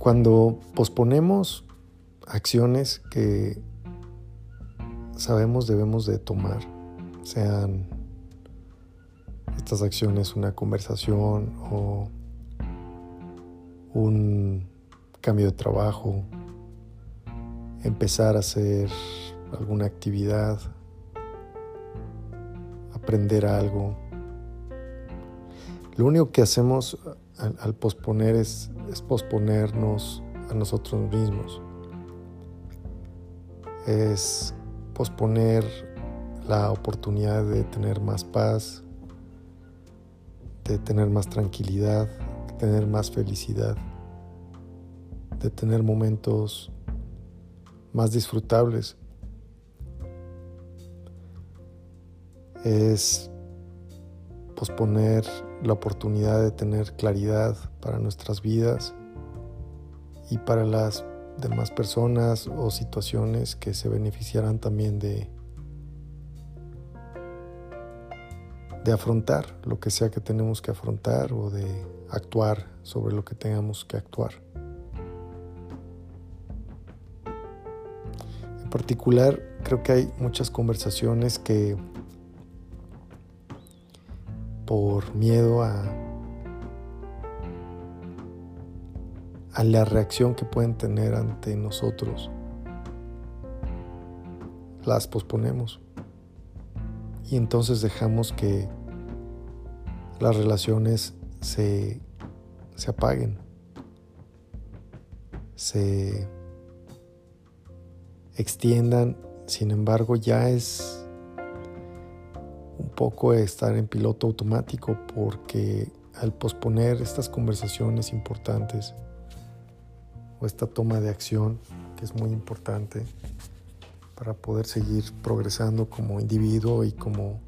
Cuando posponemos acciones que sabemos debemos de tomar, sean estas acciones una conversación o un cambio de trabajo, empezar a hacer alguna actividad, aprender algo. Lo único que hacemos al, posponer es, es posponernos a nosotros mismos. Es posponer la oportunidad de tener más paz, de tener más tranquilidad, de tener más felicidad, de tener momentos más disfrutables. Es posponer la oportunidad de tener claridad para nuestras vidas y para las demás personas o situaciones que se beneficiarán también de, de afrontar lo que sea que tenemos que afrontar o de actuar sobre lo que tengamos que actuar. En particular, creo que hay muchas conversaciones que por miedo a, a la reacción que pueden tener ante nosotros, las posponemos. Y entonces dejamos que las relaciones se, se apaguen, se extiendan, sin embargo ya es estar en piloto automático porque al posponer estas conversaciones importantes o esta toma de acción que es muy importante para poder seguir progresando como individuo y como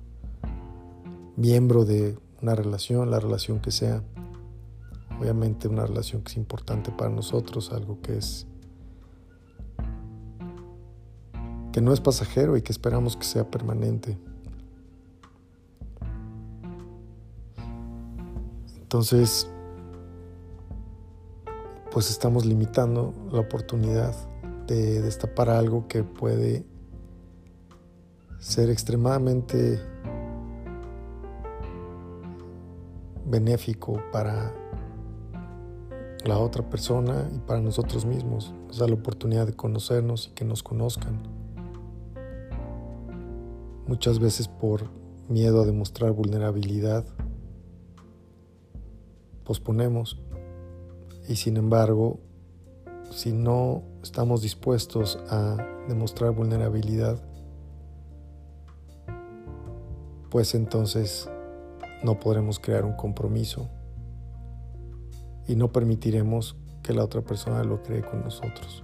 miembro de una relación, la relación que sea. Obviamente una relación que es importante para nosotros, algo que es que no es pasajero y que esperamos que sea permanente. Entonces, pues estamos limitando la oportunidad de destapar algo que puede ser extremadamente benéfico para la otra persona y para nosotros mismos. Nos da la oportunidad de conocernos y que nos conozcan. Muchas veces por miedo a demostrar vulnerabilidad posponemos y sin embargo, si no estamos dispuestos a demostrar vulnerabilidad, pues entonces no podremos crear un compromiso y no permitiremos que la otra persona lo cree con nosotros.